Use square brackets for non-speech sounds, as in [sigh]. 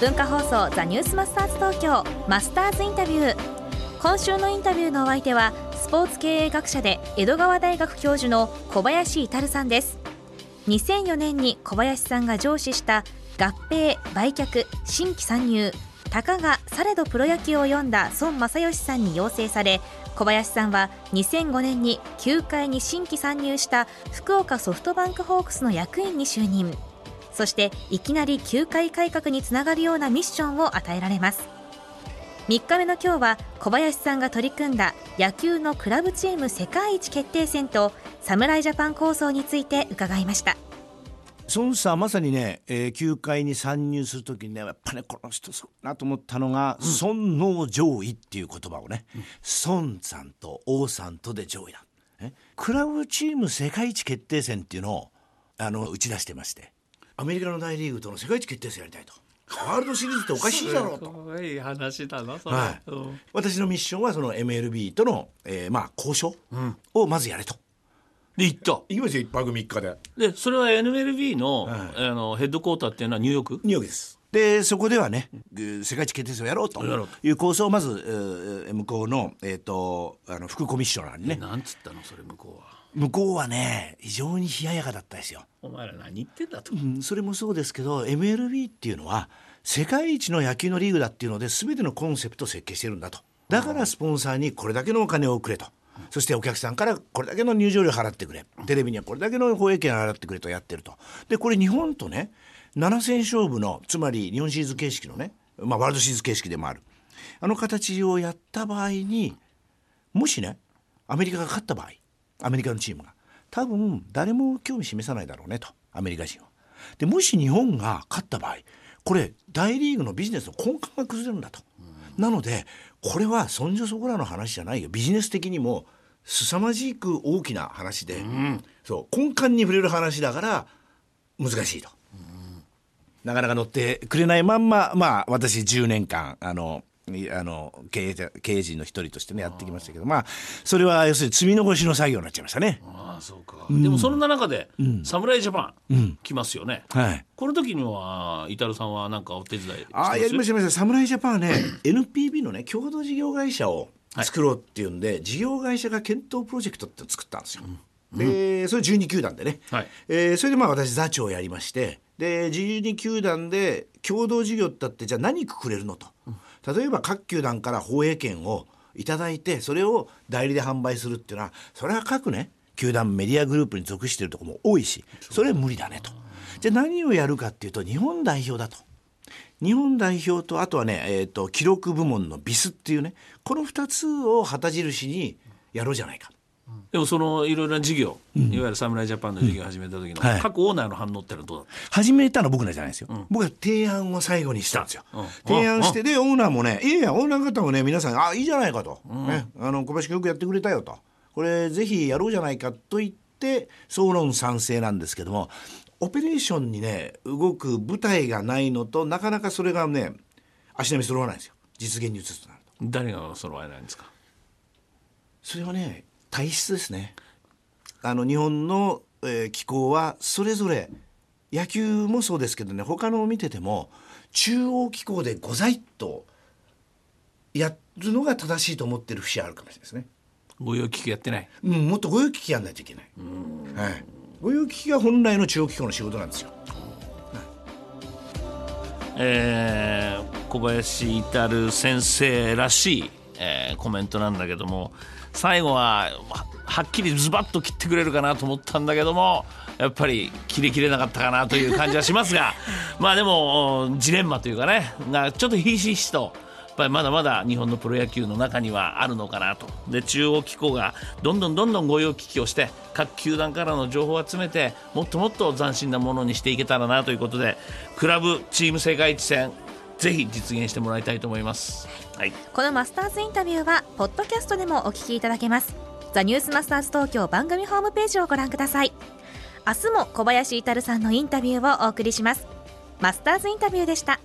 文化放送ザニュースマスターズ東京マスターズインタビュー。今週のインタビューのお相手はスポーツ経営学者で江戸川大学教授の小林至さんです。2004年に小林さんが上司した合併売却新規参入たかがされどプロ野球を読んだ孫正義さんに要請され小林さんは2005年に球界に新規参入した福岡ソフトバンクホークスの役員に就任。そしていきなり球界改革につながるようなミッションを与えられます。3日目の今日は小林さんが取り組んだ野球のクラブチーム世界一決定戦と侍ジャパン構想について伺いました。孫さんまさにね、えー、球界に参入する時にねやっぱねこの人そうなと思ったのが、うん、孫の上位っていう言葉をね、うん、孫さんと王さんとで上位だ、クラブチーム世界一決定戦っていうのをあの打ち出してましてアメリカの大リーグとの世界一決定戦やりたいと。ワールドシリーズっておかしいだろうと。いい話だな、はい、うん、私のミッションはその MLB との、えー、まあ交渉をまずやれと。で行った。行きますよ一泊3日で。でそれは NLB の,、はい、あのヘッドクォーターっていうのはニューヨーク？ニューヨークです。でそこではね世界一決定戦をやろうと。いう構想をまず向こうの,、えーと、あの副コミッショナーにね。なんつったのそれ向こうは向こうはね非常に冷ややかだったですよ。お前ら何言ってんだと、うん、それもそうですけど MLB っていうのは世界一の野球のリーグだっていうので全てのコンセプトを設計してるんだと。だからスポンサーにこれだけのお金をくれと。そしてお客さんからこれだけの入場料払ってくれ。テレビにはこれだけの放映権払ってくれとやってると。でこれ日本とね7戦勝負のつまり日本シリーズ形式のね、まあ、ワールドシリーズ形式でもある。あの形をやった場合にもしねアメリカが勝った場合アメリカのチームが。多分誰も興味示さないだろうねと。アメリカ人は。でもし日本が勝った場合これ大リーグのビジネスの根幹が崩れるんだと。なのでこれはそんじょそこらの話じゃないよ。ビジネス的にも凄まじく大きな話で、うん、そう根幹に触れる話だから難しいと、うん、なかなか乗ってくれないまんままあ私10年間あのあの経営経営陣の一人としてねやってきましたけどまあそれは要するに積み残しの作業になっちゃいましたね。ああそうか、うん、でもそんな中で、侍ジャパン来ますよね、はい、この時にはイタルさんは何かお手伝いああやりましたやりました侍ジャパンはね [clears throat] NPB のね共同事業会社を作ろうっていうんで、はい、事業会社が検討プロジェクトって作ったんですよ。うん、でそれ12球団でね、はい、えー、それでまあ私座長をやりましてで12球団で共同事業ってあってじゃあ何くくれるのと、例えば各球団から放映権をいただいてそれを代理で販売するっていうのはそれは各ね球団メディアグループに属しているところも多いしそれは無理だねと。じゃあ何をやるかっていうと日本代表だと。日本代表とあとはね、えーと、記録部門のビスっていうねこの2つを旗印にやろうじゃないか。でもそのいろいろな事業、うん、いわゆる侍ジャパンの事業を始めた時の、各オーナーの反応ってのはどうだった？始めたの僕らじゃないですよ、うん、僕は提案を最後にしたんですよ、うん、提案してでオーナーもねいやいやオーナー方もね皆さんあいいじゃないかと、ね、あの小林君よくやってくれたよと。これぜひやろうじゃないかと言って総論賛成なんですけどもオペレーションにね動く舞台がないのとなかなかそれがね足並み揃わないんですよ。実現に移すとなると。誰が揃わないんですか？それはね体質ですねあの日本の、えー、気候はそれぞれ野球もそうですけどね他のを見てても中央気候でございとやるのが正しいと思ってる節あるかもしれないですね。御用聞きやってない？うん、もっと御用聞きやんないといけない。はい。御用聞きが本来の中央機構の仕事なんですよ。えー、小林至先生らしい、えー、コメントなんだけども最後ははっきりズバッと切ってくれるかなと思ったんだけどもやっぱり切れきれなかったかなという感じはしますが [laughs] まあでもジレンマというかねがちょっとひしひしとやっぱりまだまだ日本のプロ野球の中にはあるのかなと。で中央機構がどんどんどんどん御用聞きをして各球団からの情報を集めてもっともっと斬新なものにしていけたらなということでクラブチーム世界一戦ぜひ実現してもらいたいと思います、はい、このマスターズインタビューはポッドキャストでもお聞きいただけます。ザニュースマスターズ東京番組ホームページをご覧ください。明日も小林至さんのインタビューをお送りします。マスターズインタビューでした